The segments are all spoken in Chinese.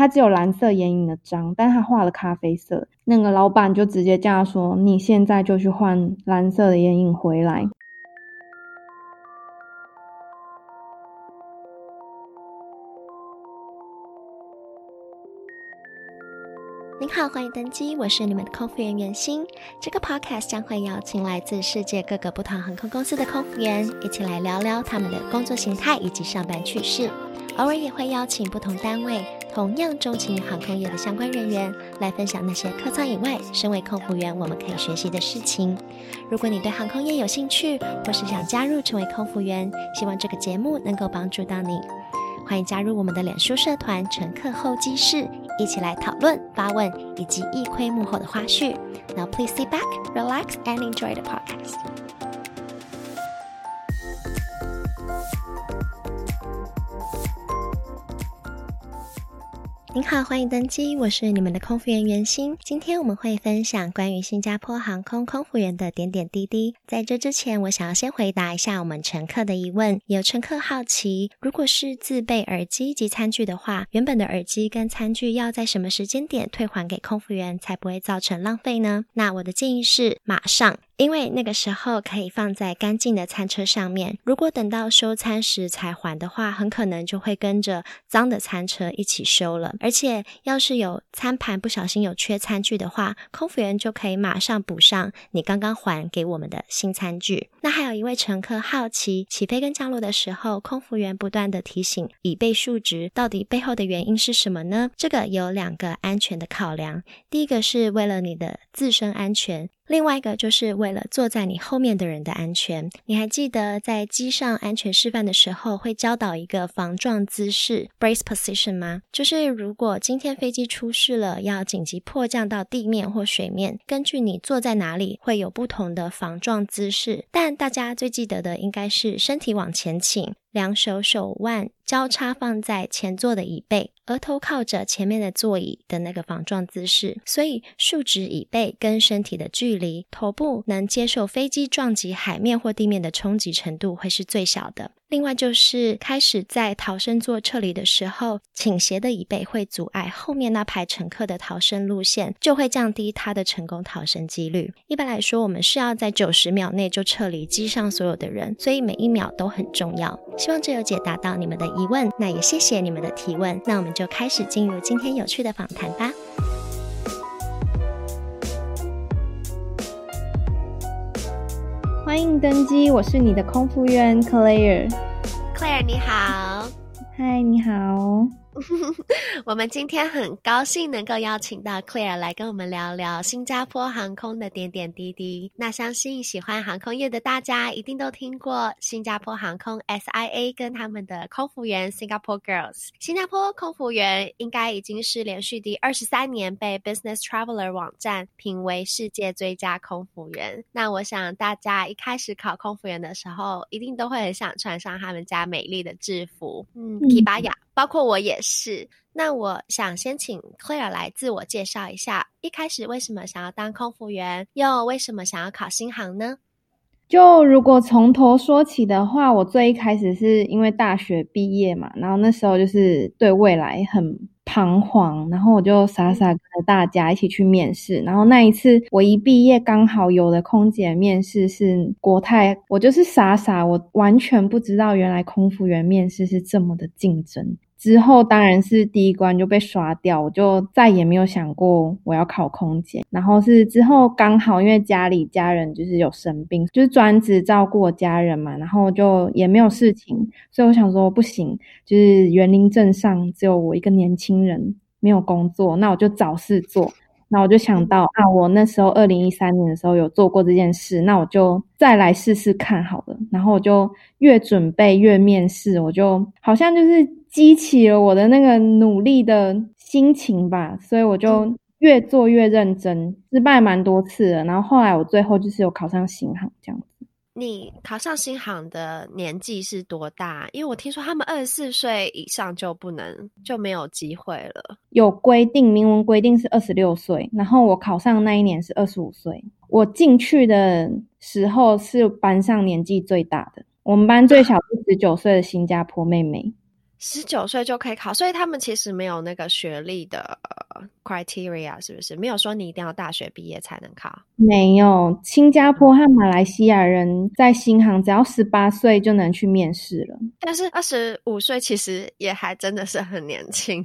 他只有蓝色眼影的章，但他画了咖啡色。那个老板就直接叫他说：“你现在就去换蓝色的眼影回来。”好，欢迎登机，我是你们的空服员袁心。这个 podcast 将会邀请来自世界各个不同航空公司的空服员，一起来聊聊他们的工作形态以及上班趣事。偶尔也会邀请不同单位同样钟情于航空业的相关人员，来分享那些客舱以外，身为空服员我们可以学习的事情。如果你对航空业有兴趣，或是想加入成为空服员，希望这个节目能够帮助到你。欢迎加入我们的脸书社团“乘客候机室”，一起来讨论、发问以及一窥幕后的花絮。Now please sit back, relax, and enjoy the podcast. 您好，欢迎登机，我是你们的空服员袁心。今天我们会分享关于新加坡航空空服员的点点滴滴。在这之前，我想要先回答一下我们乘客的疑问。有乘客好奇，如果是自备耳机及餐具的话，原本的耳机跟餐具要在什么时间点退还给空服员，才不会造成浪费呢？那我的建议是马上。因为那个时候可以放在干净的餐车上面，如果等到收餐时才还的话，很可能就会跟着脏的餐车一起收了。而且，要是有餐盘不小心有缺餐具的话，空服员就可以马上补上你刚刚还给我们的新餐具。那还有一位乘客好奇，起飞跟降落的时候，空服员不断地提醒椅背竖直，到底背后的原因是什么呢？这个有两个安全的考量，第一个是为了你的自身安全。另外一个就是为了坐在你后面的人的安全。你还记得在机上安全示范的时候会教导一个防撞姿势 （brace position） 吗？就是如果今天飞机出事了，要紧急迫降到地面或水面，根据你坐在哪里会有不同的防撞姿势。但大家最记得的应该是身体往前倾。两手手腕交叉放在前座的椅背，额头靠着前面的座椅的那个防撞姿势，所以竖直椅背跟身体的距离，头部能接受飞机撞击海面或地面的冲击程度会是最小的。另外就是开始在逃生座撤离的时候，倾斜的椅背会阻碍后面那排乘客的逃生路线，就会降低他的成功逃生几率。一般来说，我们是要在九十秒内就撤离机上所有的人，所以每一秒都很重要。希望这有解答到你们的问，那也谢谢你们的提问。那我们就开始进入今天有趣的访谈吧。欢迎登机，我是你的空服员 Claire。Claire，你好。嗨，你好。我们今天很高兴能够邀请到 Claire 来跟我们聊聊新加坡航空的点点滴滴。那相信喜欢航空业的大家一定都听过新加坡航空 SIA 跟他们的空服员 Singapore Girls。新加坡空服员应该已经是连续第二十三年被 Business Traveler 网站评为世界最佳空服员。那我想大家一开始考空服员的时候，一定都会很想穿上他们家美丽的制服，嗯，皮巴雅。包括我也是。那我想先请 Claire 来自我介绍一下，一开始为什么想要当空服员，又为什么想要考新航呢？就如果从头说起的话，我最一开始是因为大学毕业嘛，然后那时候就是对未来很彷徨，然后我就傻傻跟着大家一起去面试。然后那一次我一毕业，刚好有的空姐面试是国泰，我就是傻傻，我完全不知道原来空服员面试是这么的竞争。之后当然是第一关就被刷掉，我就再也没有想过我要考空姐。然后是之后刚好因为家里家人就是有生病，就是专职照顾我家人嘛，然后就也没有事情，所以我想说不行，就是园林镇上只有我一个年轻人没有工作，那我就找事做。那我就想到啊，我那时候二零一三年的时候有做过这件事，那我就再来试试看好了。然后我就越准备越面试，我就好像就是。激起了我的那个努力的心情吧，所以我就越做越认真，失败蛮多次的。然后后来我最后就是有考上新航这样子。你考上新航的年纪是多大？因为我听说他们二十四岁以上就不能，就没有机会了。有规定，明文规定是二十六岁。然后我考上那一年是二十五岁。我进去的时候是班上年纪最大的，我们班最小是十九岁的新加坡妹妹。十九岁就可以考，所以他们其实没有那个学历的 criteria，是不是？没有说你一定要大学毕业才能考。没有，新加坡和马来西亚人在新航只要十八岁就能去面试了。但是二十五岁其实也还真的是很年轻。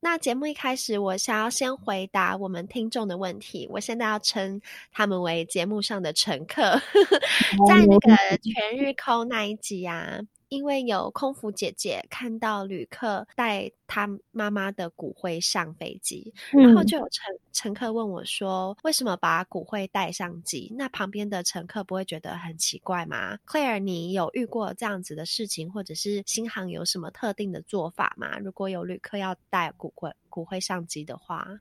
那节目一开始，我想要先回答我们听众的问题。我现在要称他们为节目上的乘客，在那个全日空那一集啊。因为有空服姐姐看到旅客带他妈妈的骨灰上飞机，嗯、然后就有乘乘客问我说：“为什么把骨灰带上机？那旁边的乘客不会觉得很奇怪吗？”Claire，你有遇过这样子的事情，或者是新航有什么特定的做法吗？如果有旅客要带骨灰骨灰上机的话？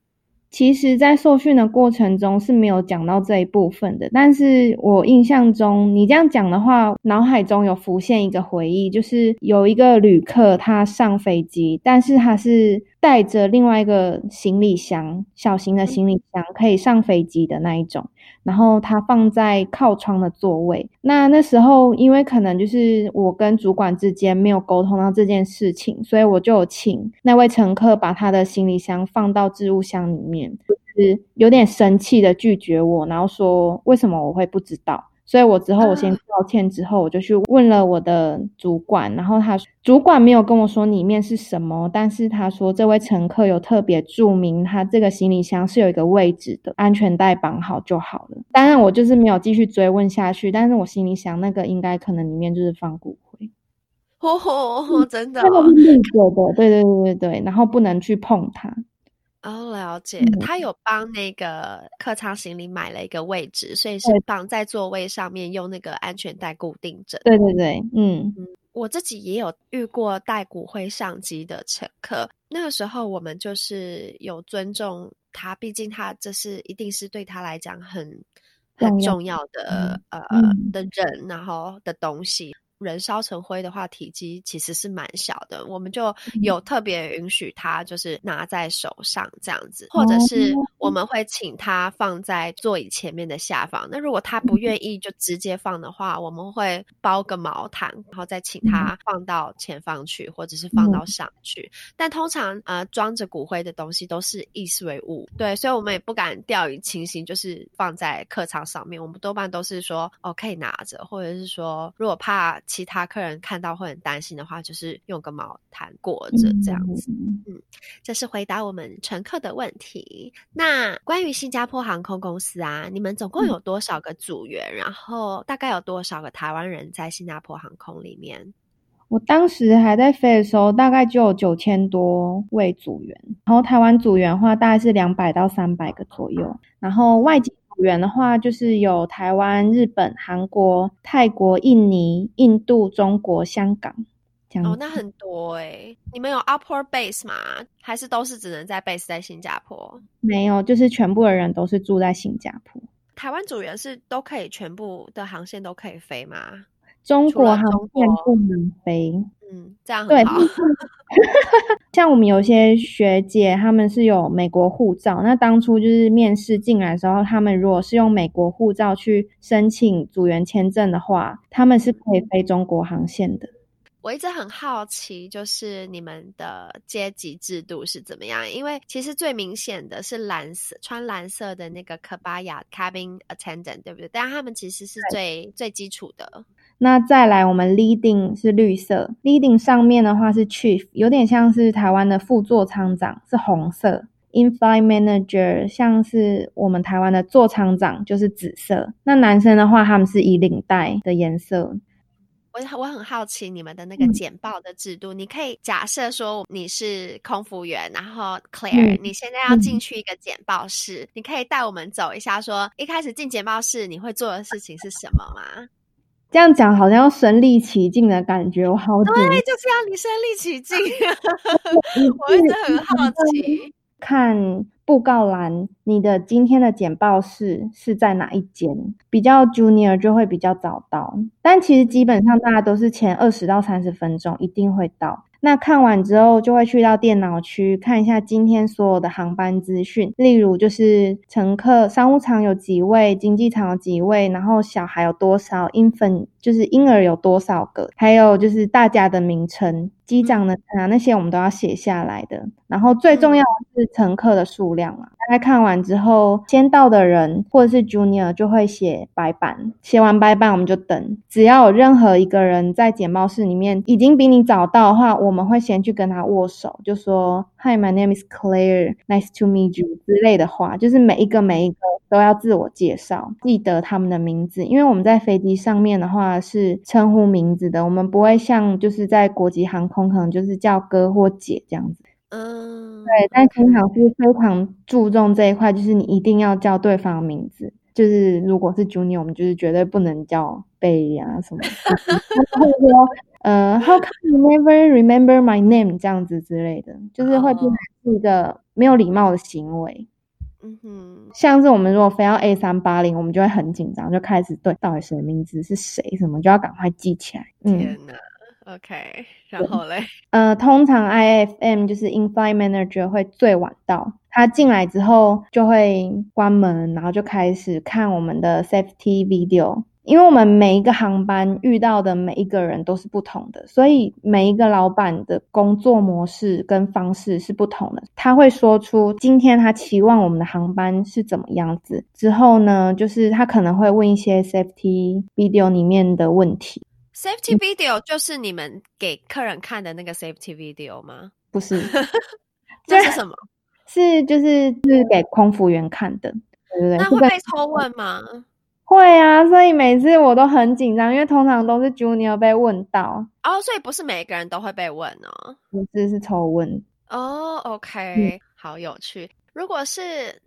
其实，在受训的过程中是没有讲到这一部分的。但是我印象中，你这样讲的话，脑海中有浮现一个回忆，就是有一个旅客他上飞机，但是他是带着另外一个行李箱，小型的行李箱，可以上飞机的那一种。然后他放在靠窗的座位。那那时候，因为可能就是我跟主管之间没有沟通到这件事情，所以我就有请那位乘客把他的行李箱放到置物箱里面，就是有点生气的拒绝我，然后说为什么我会不知道。所以我之后我先道歉，之后我就去问了我的主管，然后他主管没有跟我说里面是什么，但是他说这位乘客有特别注明，他这个行李箱是有一个位置的，安全带绑好就好了。当然我就是没有继续追问下去，但是我心里想那个应该可能里面就是放骨灰，哦吼，真的，对对对对对对，然后不能去碰它。哦，了解。他有帮那个客舱行李买了一个位置，所以是绑在座位上面，用那个安全带固定着。对对对，嗯嗯，我自己也有遇过带骨灰上机的乘客，那个时候我们就是有尊重他，毕竟他这是一定是对他来讲很很重要的、嗯、呃、嗯、的人，然后的东西。人烧成灰的话，体积其实是蛮小的，我们就有特别允许他就是拿在手上这样子，或者是我们会请他放在座椅前面的下方。那如果他不愿意就直接放的话，我们会包个毛毯，然后再请他放到前方去，或者是放到上去。但通常呃装着骨灰的东西都是易碎物，对，所以我们也不敢掉以轻心，就是放在客舱上面。我们多半都是说哦可以拿着，或者是说如果怕。其他客人看到会很担心的话，就是用个毛毯裹着这样子。嗯，这是回答我们乘客的问题。那关于新加坡航空公司啊，你们总共有多少个组员？然后大概有多少个台湾人在新加坡航空里面？我当时还在飞的时候，大概就有九千多位组员。然后台湾组员的话，大概是两百到三百个左右。然后外籍。组员的话，就是有台湾、日本、韩国、泰国、印尼、印度、中国、香港这样。哦，那很多哎、欸。你们有 Upper base 吗？还是都是只能在 base 在新加坡？没有，就是全部的人都是住在新加坡。台湾组员是都可以全部的航线都可以飞吗？中国航线不能飞。嗯，这样。对，像我们有些学姐，他们是有美国护照。那当初就是面试进来的时候，他们如果是用美国护照去申请组员签证的话，他们是可以飞中国航线的。我一直很好奇，就是你们的阶级制度是怎么样？因为其实最明显的是蓝色穿蓝色的那个 Kebaya Cabin Attendant，对不对？但他们其实是最最基础的。那再来，我们 leading 是绿色，leading 上面的话是 chief，有点像是台湾的副座舱长，是红色。in-flight manager 像是我们台湾的座舱长，就是紫色。那男生的话，他们是以领带的颜色。我我很好奇你们的那个简报的制度，嗯、你可以假设说你是空服员，然后 Claire，、嗯、你现在要进去一个简报室，嗯、你可以带我们走一下说，说一开始进简报室你会做的事情是什么吗？这样讲好像要身临其境的感觉，我好。对，就是要你身临其境。我一直很好奇，看布告栏，你的今天的简报室是在哪一间？比较 junior 就会比较早到，但其实基本上大家都是前二十到三十分钟一定会到。那看完之后，就会去到电脑区看一下今天所有的航班资讯，例如就是乘客商务舱有几位，经济舱有几位，然后小孩有多少，infant 就是婴儿有多少个，还有就是大家的名称。机长的啊，那些我们都要写下来的。然后最重要的是乘客的数量啊。大概看完之后，先到的人或者是 Junior 就会写白板。写完白板，我们就等。只要有任何一个人在简报室里面已经比你早到的话，我们会先去跟他握手，就说 Hi, my name is Claire, nice to meet you 之类的话。就是每一个每一个都要自我介绍，记得他们的名字，因为我们在飞机上面的话是称呼名字的，我们不会像就是在国际航空。可能就是叫哥或姐这样子，嗯，对，但经常是非常注重这一块，就是你一定要叫对方的名字，就是如果是 Junior，我们就是绝对不能叫 Bay 啊什么，或者说呃，How come you never remember my name 这样子之类的，就是会变成是一个没有礼貌的行为。嗯哼，像是我们如果非要 A 三八零，我们就会很紧张，就开始对到底谁的名字是谁什么，就要赶快记起来。嗯、天哪！OK，然后嘞，呃，通常 IFM 就是 In-Flight Manager 会最晚到，他进来之后就会关门，然后就开始看我们的 Safety Video。因为我们每一个航班遇到的每一个人都是不同的，所以每一个老板的工作模式跟方式是不同的。他会说出今天他期望我们的航班是怎么样子，之后呢，就是他可能会问一些 Safety Video 里面的问题。Safety video 就是你们给客人看的那个 Safety video 吗？不是，这是什么？是就是是给空服员看的，对不对？那会被抽问吗？会啊，所以每次我都很紧张，因为通常都是 Junior 被问到。哦，所以不是每个人都会被问哦，不是，是抽问。哦，OK，嗯，好有趣。如果是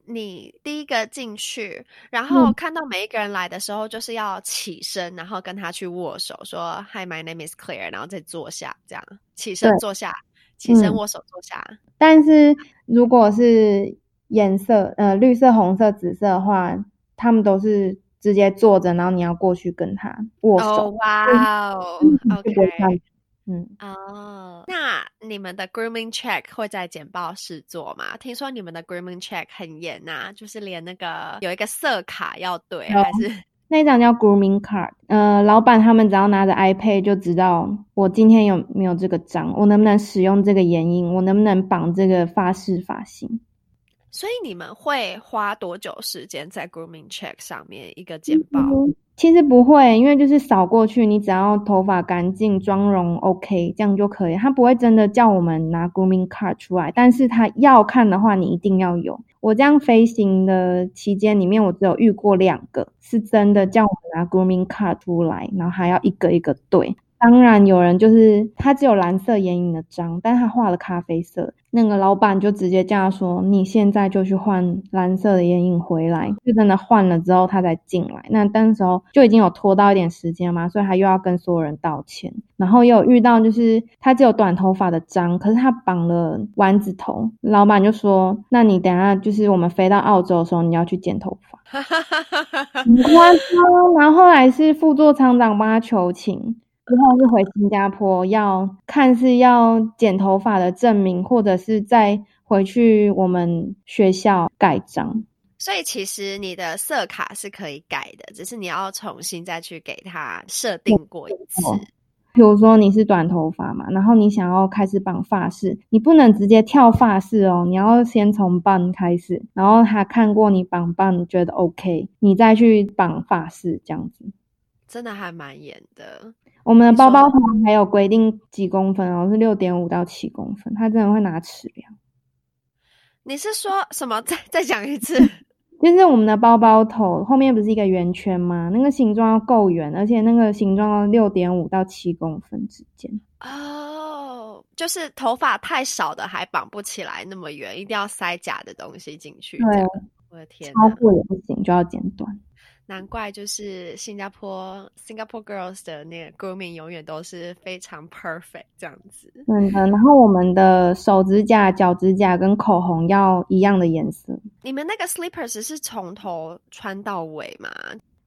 你第一个进去，然后看到每一个人来的时候，就是要起身，然后跟他去握手，说 “Hi, my name is Claire”，然后再坐下，这样起身坐下，起身握手坐下。但是如果是颜色，呃，绿色、红色、紫色的话，他们都是直接坐着，然后你要过去跟他握手。哇哦，OK。嗯哦，那你们的 grooming check 会在简报室做吗？听说你们的 grooming check 很严呐、啊，就是连那个有一个色卡要对，还是那张叫 grooming card。呃，老板他们只要拿着 iPad 就知道我今天有没有这个章，我能不能使用这个眼影，我能不能绑这个发饰发型。所以你们会花多久时间在 grooming check 上面一个简报？嗯其实不会，因为就是扫过去，你只要头发干净、妆容 OK，这样就可以。他不会真的叫我们拿 grooming card 出来，但是他要看的话，你一定要有。我这样飞行的期间里面，我只有遇过两个是真的叫我们拿 grooming card 出来，然后还要一个一个对。当然有人就是他只有蓝色眼影的章，但他画了咖啡色。那个老板就直接叫他说：“你现在就去换蓝色的眼影回来。”就真的换了之后，他才进来。那当时候就已经有拖到一点时间嘛，所以他又要跟所有人道歉。然后又遇到就是他只有短头发的章，可是他绑了丸子头。老板就说：“那你等下就是我们飞到澳洲的时候，你要去剪头发。”很夸张。然后后来是副座厂长帮他求情。之后是回新加坡，要看是要剪头发的证明，或者是再回去我们学校盖章。所以其实你的色卡是可以改的，只是你要重新再去给他设定过一次。比如说你是短头发嘛，然后你想要开始绑发饰，你不能直接跳发饰哦，你要先从 bun 开始，然后他看过你绑 bun 觉得 OK，你再去绑发饰这样子。真的还蛮严的。我们的包包头还有规定几公分哦，是六点五到七公分，他真的会拿尺量。你是说什么？再 再讲一次，就是我们的包包头后面不是一个圆圈吗？那个形状要够圆，而且那个形状要六点五到七公分之间。哦，就是头发太少的还绑不起来那么圆，一定要塞假的东西进去。对，我的天，超过也不行，就要剪短。难怪就是新加坡 Singapore Girls 的那个 grooming 永远都是非常 perfect 这样子。嗯的，然后我们的手指甲、脚指甲跟口红要一样的颜色。你们那个 slippers 是从头穿到尾吗？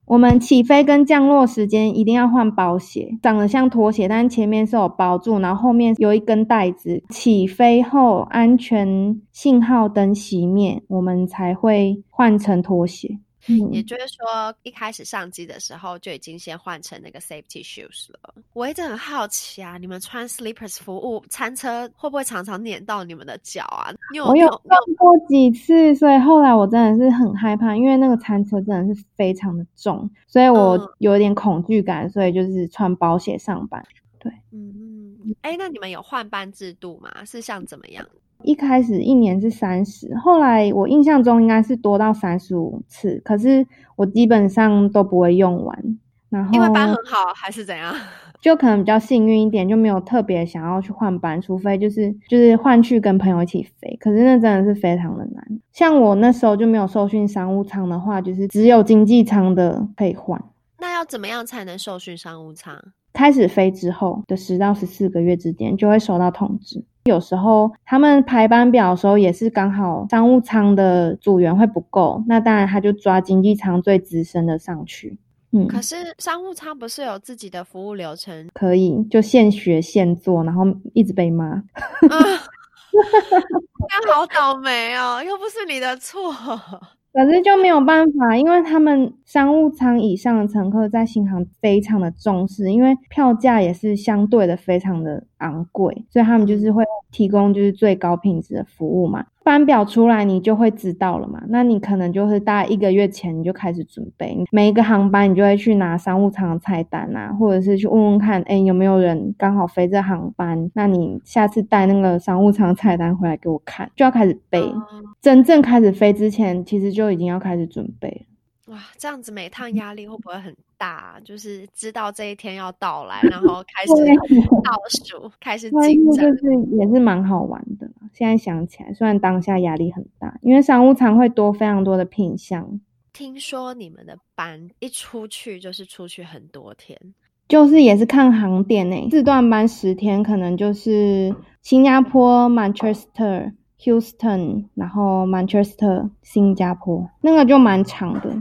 我们起飞跟降落时间一定要换包鞋，长得像拖鞋，但前面是有包住，然后后面有一根带子。起飞后安全信号灯熄灭，我们才会换成拖鞋。嗯、也就是说，一开始上机的时候就已经先换成那个 safety shoes 了。我一直很好奇啊，你们穿 slippers 服务餐车会不会常常碾到你们的脚啊？有我有撞过几次，所以后来我真的是很害怕，因为那个餐车真的是非常的重，所以我有点恐惧感，所以就是穿包鞋上班。对，嗯嗯，哎，那你们有换班制度吗？是像怎么样？一开始一年是三十，后来我印象中应该是多到三十五次，可是我基本上都不会用完。然后因为班很好还是怎样？就可能比较幸运一点，就没有特别想要去换班，除非就是就是换去跟朋友一起飞。可是那真的是非常的难。像我那时候就没有受训商务舱的话，就是只有经济舱的可以换。那要怎么样才能受训商务舱？开始飞之后的十到十四个月之间，就会收到通知。有时候他们排班表的时候，也是刚好商务舱的组员会不够，那当然他就抓经济舱最资深的上去。嗯，可是商务舱不是有自己的服务流程？可以就现学现做，然后一直被骂。啊，那好倒霉哦，又不是你的错。可是就没有办法，因为他们商务舱以上的乘客在新航非常的重视，因为票价也是相对的非常的昂贵，所以他们就是会提供就是最高品质的服务嘛。班表出来，你就会知道了嘛。那你可能就是大概一个月前你就开始准备，每一个航班你就会去拿商务舱的菜单啊，或者是去问问看，哎、欸，有没有人刚好飞这航班？那你下次带那个商务舱菜单回来给我看，就要开始背。嗯、真正开始飞之前，其实就已经要开始准备了。哇，这样子每趟压力会不会很大？就是知道这一天要到来，然后开始倒 数，开始紧张，就是也是蛮好玩的。现在想起来，虽然当下压力很大，因为商务舱会多非常多的品相。听说你们的班一出去就是出去很多天，就是也是看航点诶，四段班十天，可能就是新加坡、Manchester、Houston，然后 Manchester、新加坡，那个就蛮长的。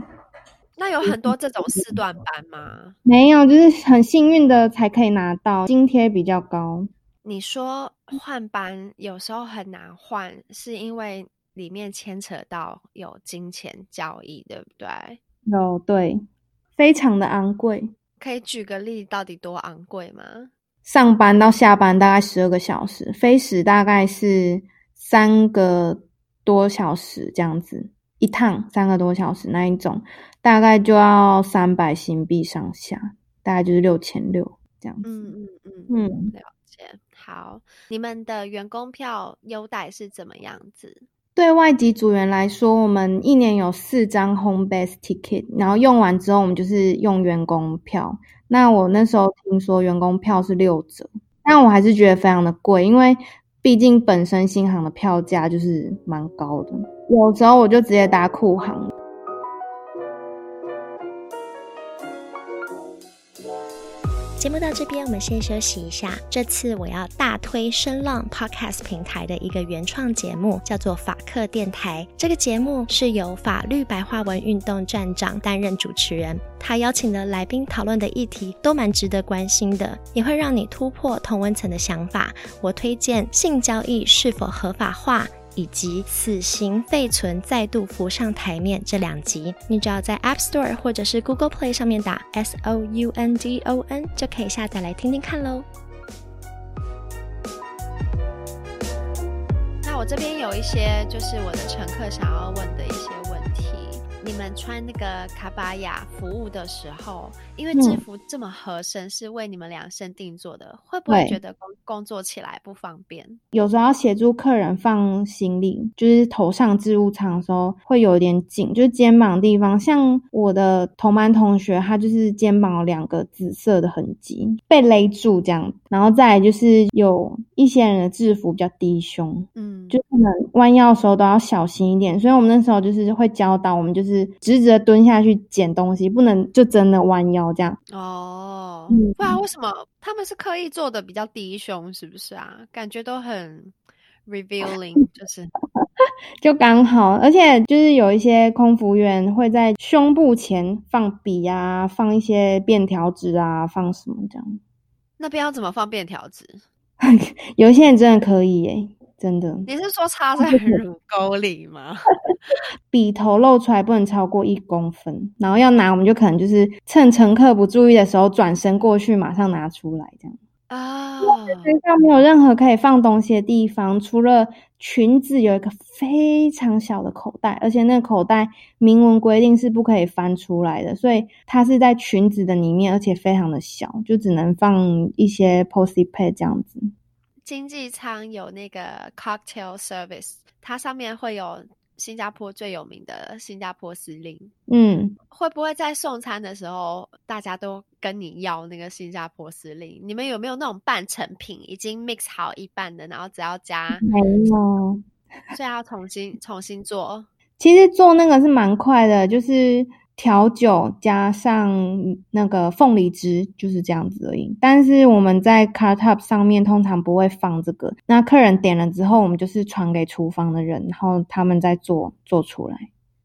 那有很多这种四段班吗？没有，就是很幸运的才可以拿到，津贴比较高。你说换班有时候很难换，是因为里面牵扯到有金钱交易，对不对？有，对，非常的昂贵。可以举个例，到底多昂贵吗？上班到下班大概十二个小时，飞时大概是三个多小时这样子，一趟三个多小时那一种，大概就要三百新币上下，大概就是六千六这样子。嗯嗯嗯嗯。嗯好，你们的员工票优待是怎么样子？对外籍组员来说，我们一年有四张 home base ticket，然后用完之后，我们就是用员工票。那我那时候听说员工票是六折，但我还是觉得非常的贵，因为毕竟本身新航的票价就是蛮高的。有时候我就直接搭酷航。节目到这边，我们先休息一下。这次我要大推声浪 Podcast 平台的一个原创节目，叫做法客电台。这个节目是由法律白话文运动站长担任主持人，他邀请的来宾讨论的议题都蛮值得关心的，也会让你突破同温层的想法。我推荐性交易是否合法化，以及死刑废存再度浮上台面这两集，你只要在 App Store 或者是 Google Play 上面打 S O U N D O N 就可以下载来听听看喽。那我这边有一些就是我的乘客想要问的一些。你们穿那个卡巴亚服务的时候，因为制服这么合身，是为你们量身定做的，嗯、会不会觉得工工作起来不方便？有时候要协助客人放行李，就是头上置物舱的时候会有点紧，就是肩膀地方。像我的同班同学，他就是肩膀有两个紫色的痕迹被勒住这样。然后再来就是有一些人的制服比较低胸，嗯，就可能弯腰的时候都要小心一点。所以我们那时候就是会教导我们就是。是直直的蹲下去捡东西，不能就真的弯腰这样。哦，嗯、不然为什么他们是刻意做的比较低胸？是不是啊？感觉都很 revealing，就是 就刚好，而且就是有一些空服员会在胸部前放笔啊，放一些便条纸啊，放什么这样。那边要怎么放便条纸？有些人真的可以耶，真的。你是说插 在乳沟里吗？笔头露出来不能超过一公分，然后要拿，我们就可能就是趁乘客不注意的时候转身过去，马上拿出来这样。啊，身上没有任何可以放东西的地方，除了裙子有一个非常小的口袋，而且那个口袋明文规定是不可以翻出来的，所以它是在裙子的里面，而且非常的小，就只能放一些 Posy Pad 这样子。经济舱有那个 cocktail service，它上面会有。新加坡最有名的新加坡司令，嗯，会不会在送餐的时候，大家都跟你要那个新加坡司令？你们有没有那种半成品，已经 mix 好一半的，然后只要加？没有，所以要重新重新做。其实做那个是蛮快的，就是。调酒加上那个凤梨汁，就是这样子而已。但是我们在 car top 上面通常不会放这个。那客人点了之后，我们就是传给厨房的人，然后他们再做做出来。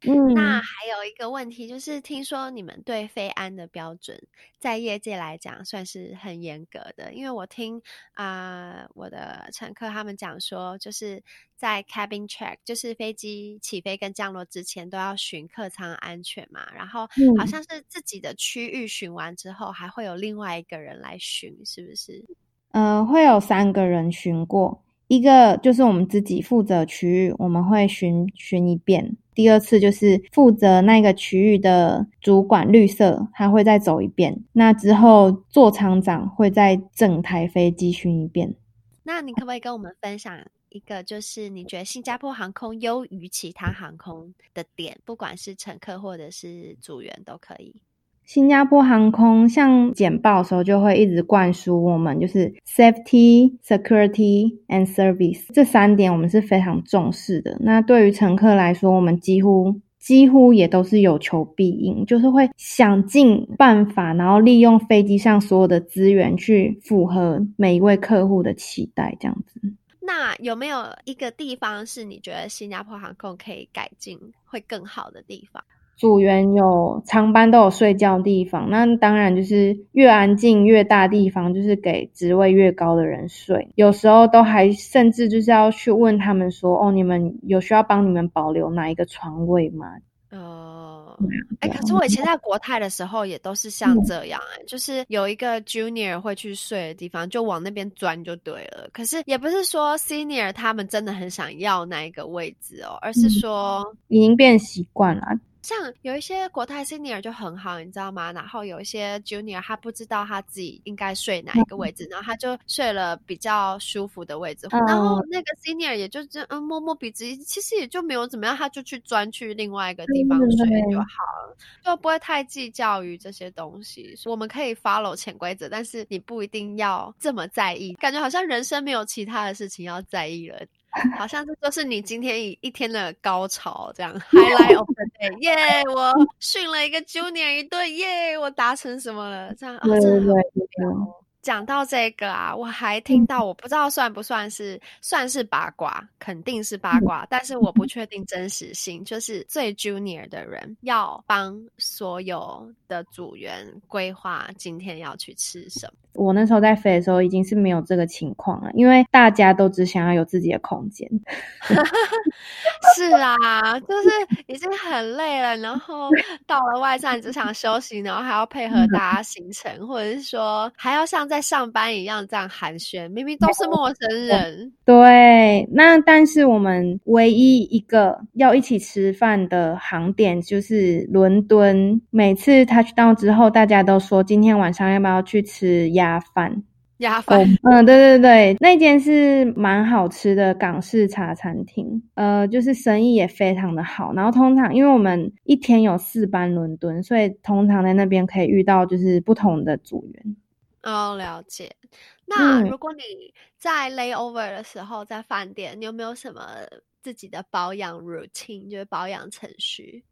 嗯，那还有一个问题就是，听说你们对飞安的标准在业界来讲算是很严格的，因为我听啊、呃、我的乘客他们讲说，就是在 cabin check，就是飞机起飞跟降落之前都要巡客舱安全嘛，然后好像是自己的区域巡完之后，还会有另外一个人来巡，是不是？嗯、呃，会有三个人巡过，一个就是我们自己负责区域，我们会巡巡一遍。第二次就是负责那个区域的主管绿色，他会再走一遍。那之后座舱长会在整台飞机巡一遍。那你可不可以跟我们分享一个，就是你觉得新加坡航空优于其他航空的点，不管是乘客或者是组员都可以。新加坡航空像简报的时候就会一直灌输我们，就是 safety、security and service 这三点，我们是非常重视的。那对于乘客来说，我们几乎几乎也都是有求必应，就是会想尽办法，然后利用飞机上所有的资源去符合每一位客户的期待，这样子。那有没有一个地方是你觉得新加坡航空可以改进会更好的地方？组员有长班都有睡觉的地方，那当然就是越安静越大地方，就是给职位越高的人睡。有时候都还甚至就是要去问他们说：“哦，你们有需要帮你们保留哪一个床位吗？”哦，哎，可是我以前在国泰的时候也都是像这样，哎、嗯，就是有一个 junior 会去睡的地方，就往那边钻就对了。可是也不是说 senior 他们真的很想要那一个位置哦，而是说、嗯、已经变习惯了。像有一些国泰 senior 就很好，你知道吗？然后有一些 junior 他不知道他自己应该睡哪一个位置，然后他就睡了比较舒服的位置。然后那个 senior 也就这样，嗯，摸摸鼻子，其实也就没有怎么样，他就去钻去另外一个地方睡就好了，就不会太计较于这些东西。我们可以 follow 潜规则，但是你不一定要这么在意，感觉好像人生没有其他的事情要在意了。好像这就是你今天一一天的高潮，这样 highlight of the day，耶、yeah！我训了一个 junior 一顿，耶、yeah！我达成什么了？这样，对对对。讲到这个啊，我还听到，我不知道算不算是算是八卦，肯定是八卦，但是我不确定真实性。就是最 junior 的人要帮所有的组员规划今天要去吃什么。我那时候在飞的时候已经是没有这个情况了，因为大家都只想要有自己的空间。是啊，就是已经很累了，然后到了外站只想休息，然后还要配合大家行程，或者是说还要像在上班一样这样寒暄，明明都是陌生人。对，那但是我们唯一一个要一起吃饭的航点就是伦敦，每次 touch down 之后，大家都说今天晚上要不要去吃鸭饭。鸭饭，嗯，对对对，那间是蛮好吃的港式茶餐厅，呃，就是生意也非常的好。然后通常因为我们一天有四班伦敦，所以通常在那边可以遇到就是不同的组员。哦，了解。那如果你在 layover 的时候在饭店，你有没有什么自己的保养 routine，就是保养程序？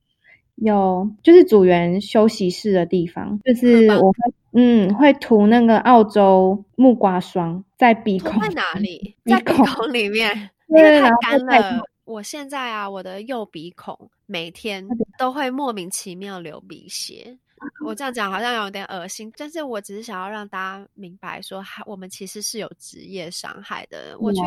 有，就是组员休息室的地方，就是我会，嗯，会涂那个澳洲木瓜霜在鼻孔。在哪里？在鼻孔里面，因为太干了。我现在啊，我的右鼻孔每天都会莫名其妙流鼻血。我这样讲好像有点恶心，但是我只是想要让大家明白说，我们其实是有职业伤害的。我去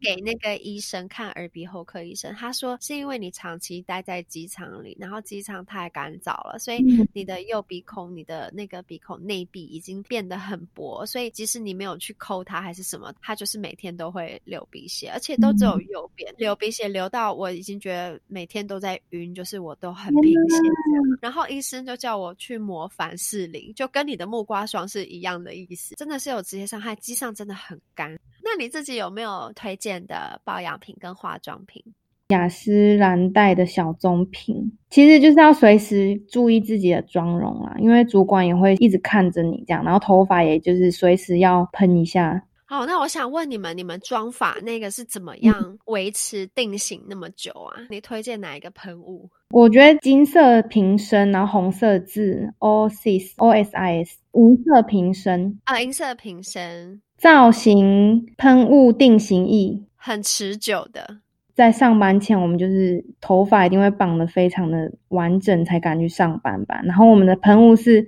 给那个医生看耳鼻喉科医生，他说是因为你长期待在机场里，然后机场太干燥了，所以你的右鼻孔、你的那个鼻孔内壁已经变得很薄，所以即使你没有去抠它还是什么，它就是每天都会流鼻血，而且都只有右边流鼻血，流到我已经觉得每天都在晕，就是我都很贫血。然后医生就叫我去。去抹凡士林，就跟你的木瓜霜是一样的意思，真的是有直接伤害，机上真的很干。那你自己有没有推荐的保养品跟化妆品？雅诗兰黛的小棕瓶，其实就是要随时注意自己的妆容啊，因为主管也会一直看着你这样，然后头发也就是随时要喷一下。好，那我想问你们，你们妆法那个是怎么样维持定型那么久啊？嗯、你推荐哪一个喷雾？我觉得金色瓶身，然后红色字，OSIS OSIS，银色瓶身啊，银色瓶身，造型喷雾定型液，很持久的。在上班前，我们就是头发一定会绑得非常的完整，才敢去上班吧。然后我们的喷雾是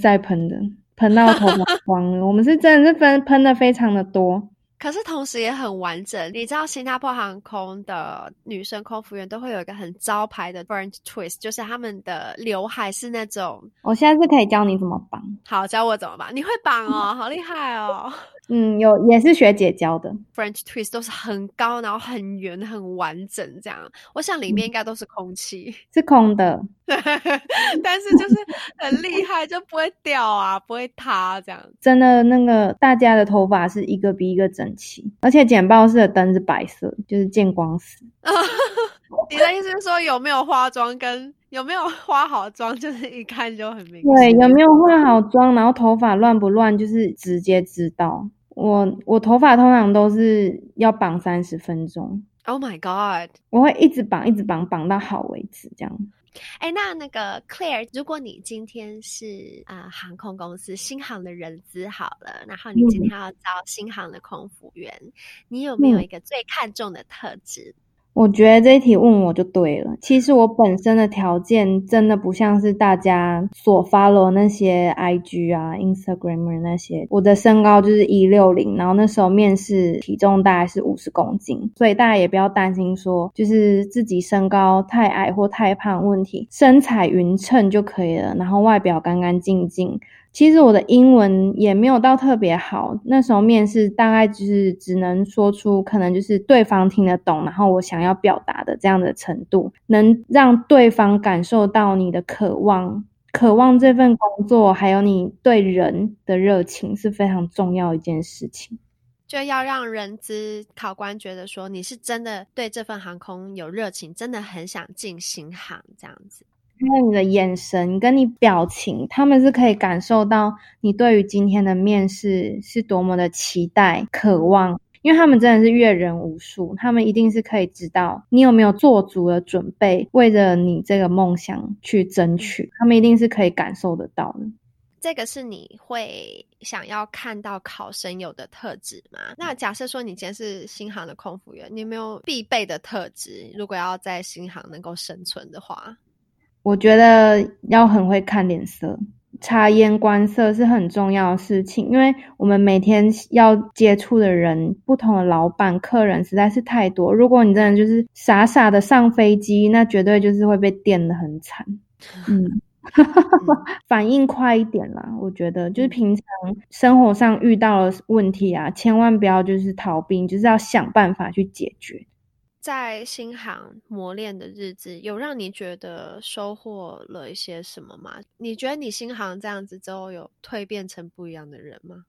在喷的。喷到头发光了，我们是真的是喷喷的非常的多，可是同时也很完整。你知道新加坡航空的女生空服员都会有一个很招牌的 French twist，就是他们的刘海是那种。我现在是可以教你怎么绑，好，教我怎么绑。你会绑哦，好厉害哦。嗯，有也是学姐教的，French twist 都是很高，然后很圆、很完整这样。我想里面应该都是空气，嗯，是空的，但是就是很厉害，就不会掉啊，不会塌这样。真的，那个大家的头发是一个比一个整齐，而且剪报室的灯是白色，就是见光死。你的意思是说有没有化妆跟有没有化好妆，就是一看就很明显。对，有没有化好妆，然后头发乱不乱，就是直接知道。我我头发通常都是要绑三十分钟。Oh my god！我会一直绑，一直绑，绑到好为止，这样。哎、欸，那那个 Claire，如果你今天是啊、呃、航空公司新航的人资好了，然后你今天要招新航的空服员，嗯、你有没有一个最看重的特质？我觉得这一题问我就对了。其实我本身的条件真的不像是大家所 follow 那些 IG 啊、Instagram 那些。我的身高就是一六零，然后那时候面试体重大概是五十公斤，所以大家也不要担心说就是自己身高太矮或太胖问题，身材匀称就可以了，然后外表干干净净。其实我的英文也没有到特别好，那时候面试大概就是只能说出可能就是对方听得懂，然后我想要表达的这样的程度，能让对方感受到你的渴望，渴望这份工作，还有你对人的热情是非常重要一件事情，就要让人资考官觉得说你是真的对这份航空有热情，真的很想进新航这样子。因为你的眼神跟你表情，他们是可以感受到你对于今天的面试是多么的期待、渴望。因为他们真的是阅人无数，他们一定是可以知道你有没有做足了准备，为了你这个梦想去争取。他们一定是可以感受得到的。这个是你会想要看到考生有的特质吗？那假设说你今天是新航的空服员，你有没有必备的特质？如果要在新航能够生存的话？我觉得要很会看脸色，察言观色是很重要的事情，因为我们每天要接触的人，不同的老板、客人实在是太多。如果你真的就是傻傻的上飞机，那绝对就是会被电的很惨。嗯，反应快一点啦，我觉得就是平常生活上遇到了问题啊，千万不要就是逃避，就是要想办法去解决。在新航磨练的日子，有让你觉得收获了一些什么吗？你觉得你新航这样子之后，有蜕变成不一样的人吗？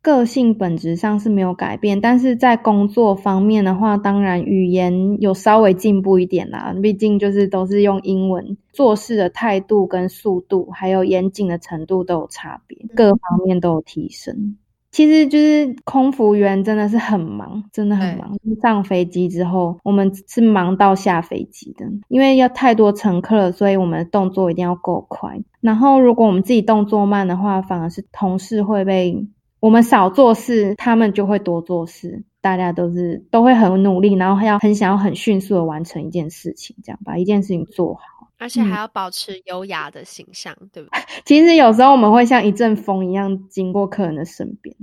个性本质上是没有改变，但是在工作方面的话，当然语言有稍微进步一点啦。毕竟就是都是用英文，做事的态度跟速度，还有严谨的程度都有差别，各方面都有提升。其实就是空服员真的是很忙，真的很忙。上飞机之后，我们是忙到下飞机的，因为要太多乘客了，所以我们的动作一定要够快。然后如果我们自己动作慢的话，反而是同事会被我们少做事，他们就会多做事。大家都是都会很努力，然后还要很想要很迅速的完成一件事情，这样把一件事情做好，而且还要保持优雅的形象，嗯、对不对？其实有时候我们会像一阵风一样经过客人的身边。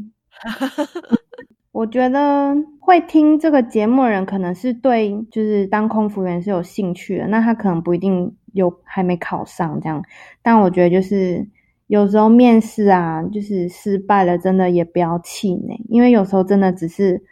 我觉得会听这个节目的人，可能是对就是当空服员是有兴趣的。那他可能不一定有还没考上这样，但我觉得就是有时候面试啊，就是失败了，真的也不要气馁，因为有时候真的只是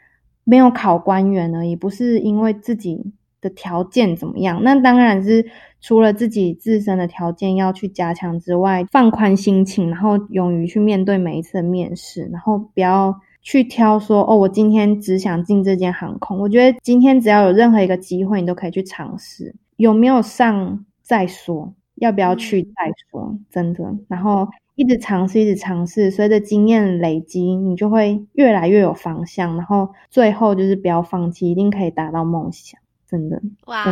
没有考官员而已，不是因为自己的条件怎么样。那当然是除了自己自身的条件要去加强之外，放宽心情，然后勇于去面对每一次的面试，然后不要。去挑说哦，我今天只想进这间航空。我觉得今天只要有任何一个机会，你都可以去尝试。有没有上再说，要不要去再说，嗯、真的。然后一直尝试，一直尝试，随着经验累积，你就会越来越有方向。然后最后就是不要放弃，一定可以达到梦想。真的，哇！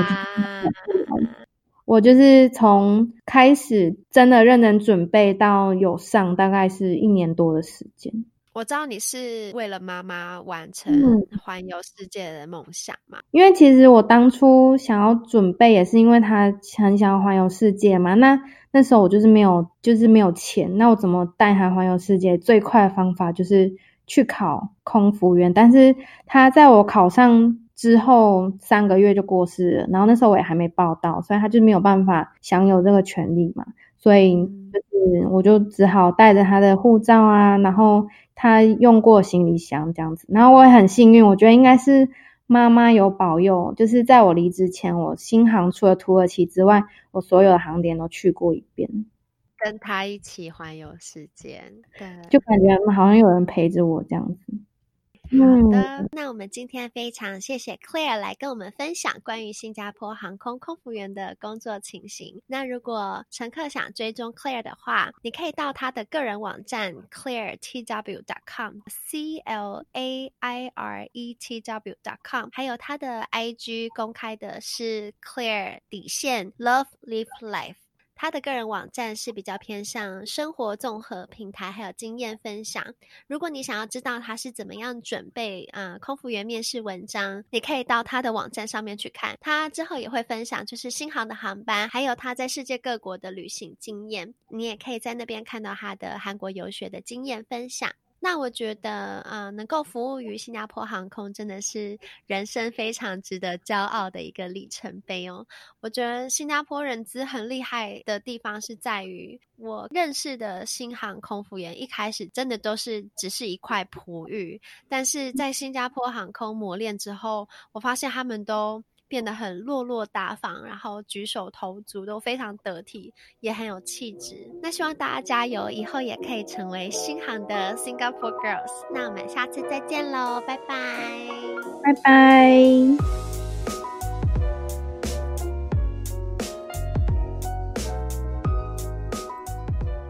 我就是从开始真的认真准备到有上，大概是一年多的时间。我知道你是为了妈妈完成环游世界的梦想嘛？因为其实我当初想要准备，也是因为他很想要环游世界嘛。那那时候我就是没有，就是没有钱。那我怎么带他环游世界？最快的方法就是去考空服员。但是他在我考上之后三个月就过世了，然后那时候我也还没报到，所以他就没有办法享有这个权利嘛。所以就是我就只好带着他的护照啊，然后。他用过行李箱这样子，然后我也很幸运，我觉得应该是妈妈有保佑，就是在我离职前，我新航除了土耳其之外，我所有的航点都去过一遍，跟他一起环游世界，对，就感觉好像有人陪着我这样子。好的，那我们今天非常谢谢 Claire 来跟我们分享关于新加坡航空空服员的工作情形。那如果乘客想追踪 Claire 的话，你可以到他的个人网站，claire tw dot com，C L A I R E T W dot com，还有他的 IG 公开的是 Claire 底线 Love Live Life。他的个人网站是比较偏向生活综合平台，还有经验分享。如果你想要知道他是怎么样准备啊、空服员面试文章，你可以到他的网站上面去看。他之后也会分享就是新航的航班，还有他在世界各国的旅行经验。你也可以在那边看到他的韩国游学的经验分享。那我觉得，啊、能够服务于新加坡航空，真的是人生非常值得骄傲的一个里程碑哦。我觉得新加坡人资很厉害的地方是在于，我认识的新航空服员一开始真的都是只是一块璞玉，但是在新加坡航空磨练之后，我发现他们都。变得很落落大方，然后举手投足都非常得体，也很有气质。那希望大家加油，以后也可以成为新航的 Singapore Girls。那我们下次再见喽，拜拜，拜拜。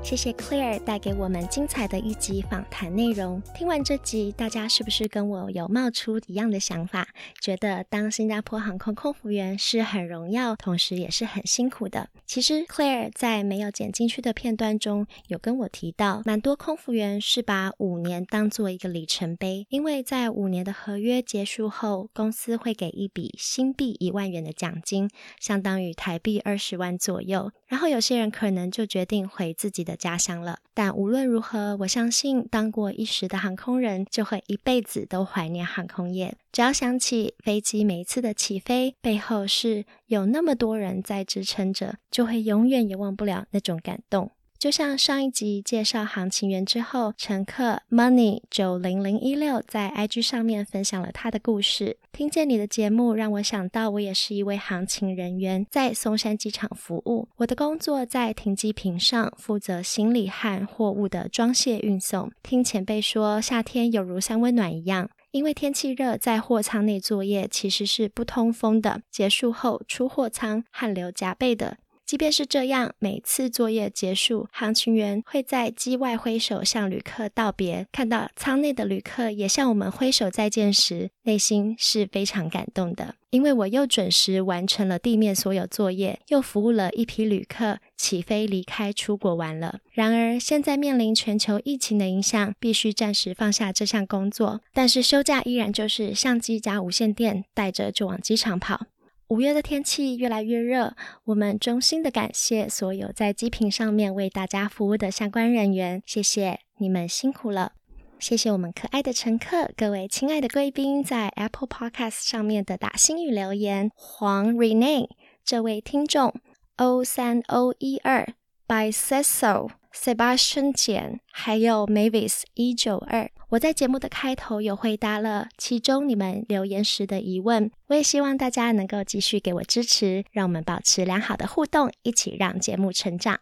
谢谢 Claire 带给我们精彩的一集访谈内容。听完这集，大家是不是跟我有冒出一样的想法？觉得当新加坡航空空服员是很荣耀，同时也是很辛苦的。其实 Claire 在没有剪进去的片段中有跟我提到，蛮多空服员是把五年当做一个里程碑，因为在五年的合约结束后，公司会给一笔新币一万元的奖金，相当于台币二十万左右。然后有些人可能就决定回自己的家乡了。但无论如何，我相信当过一时的航空人就会一辈子都怀念航空业。只要想起飞机每一次的起飞背后是有那么多人在支撑着，就会永远也忘不了那种感动。就像上一集介绍航情员之后，乘客 Money 九零零一六在 IG 上面分享了他的故事。听见你的节目，让我想到我也是一位航勤人员，在松山机场服务。我的工作在停机坪上，负责行李和货物的装卸运送。听前辈说，夏天有如三温暖一样，因为天气热，在货舱内作业其实是不通风的。结束后出货舱，汗流浃背的。即便是这样，每次作业结束，航勤员会在机外挥手向旅客道别，看到舱内的旅客也向我们挥手再见时，内心是非常感动的。因为我又准时完成了地面所有作业，又服务了一批旅客起飞离开出国玩了。然而，现在面临全球疫情的影响，必须暂时放下这项工作。但是休假依然就是相机加无线电，带着就往机场跑。五月的天气越来越热，我们衷心的感谢所有在机坪上面为大家服务的相关人员，谢谢你们辛苦了。谢谢我们可爱的乘客，各位亲爱的贵宾，在 Apple Podcast 上面的打星语留言。黄 Renee 这位听众，O 三 O 一二 Bisexual Sebastian 简，还有 Mavis 一九二，我在节目的开头有回答了其中你们留言时的疑问。我也希望大家能够继续给我支持，让我们保持良好的互动，一起让节目成长。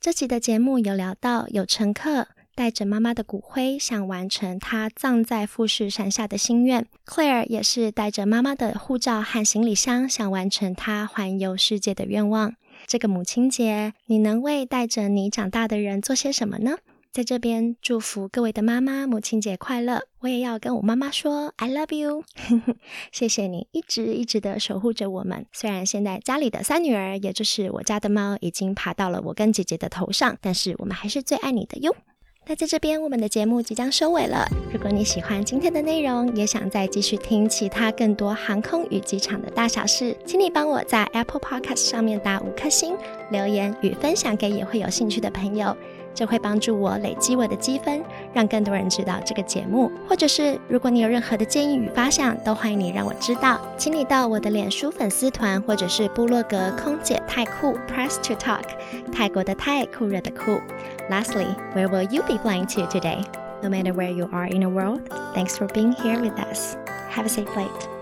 这集的节目有聊到有乘客。带着妈妈的骨灰，想完成她葬在富士山下的心愿。Claire 也是带着妈妈的护照和行李箱，想完成她环游世界的愿望。这个母亲节，你能为带着你长大的人做些什么呢？在这边祝福各位的妈妈母亲节快乐！我也要跟我妈妈说 I love you，谢谢你一直一直的守护着我们。虽然现在家里的三女儿，也就是我家的猫，已经爬到了我跟姐姐的头上，但是我们还是最爱你的哟。那在这边，我们的节目即将收尾了。如果你喜欢今天的内容，也想再继续听其他更多航空与机场的大小事，请你帮我在 Apple Podcast 上面打五颗星，留言与分享给也会有兴趣的朋友。这会帮助我累积我的积分，让更多人知道这个节目。或者是如果你有任何的建议与发想，都欢迎你让我知道。请你到我的脸书粉丝团，或者是部落格空姐太酷 Press to Talk，泰国的泰，酷热的酷。Lastly, where will you be flying to today? No matter where you are in the world, thanks for being here with us. Have a safe flight.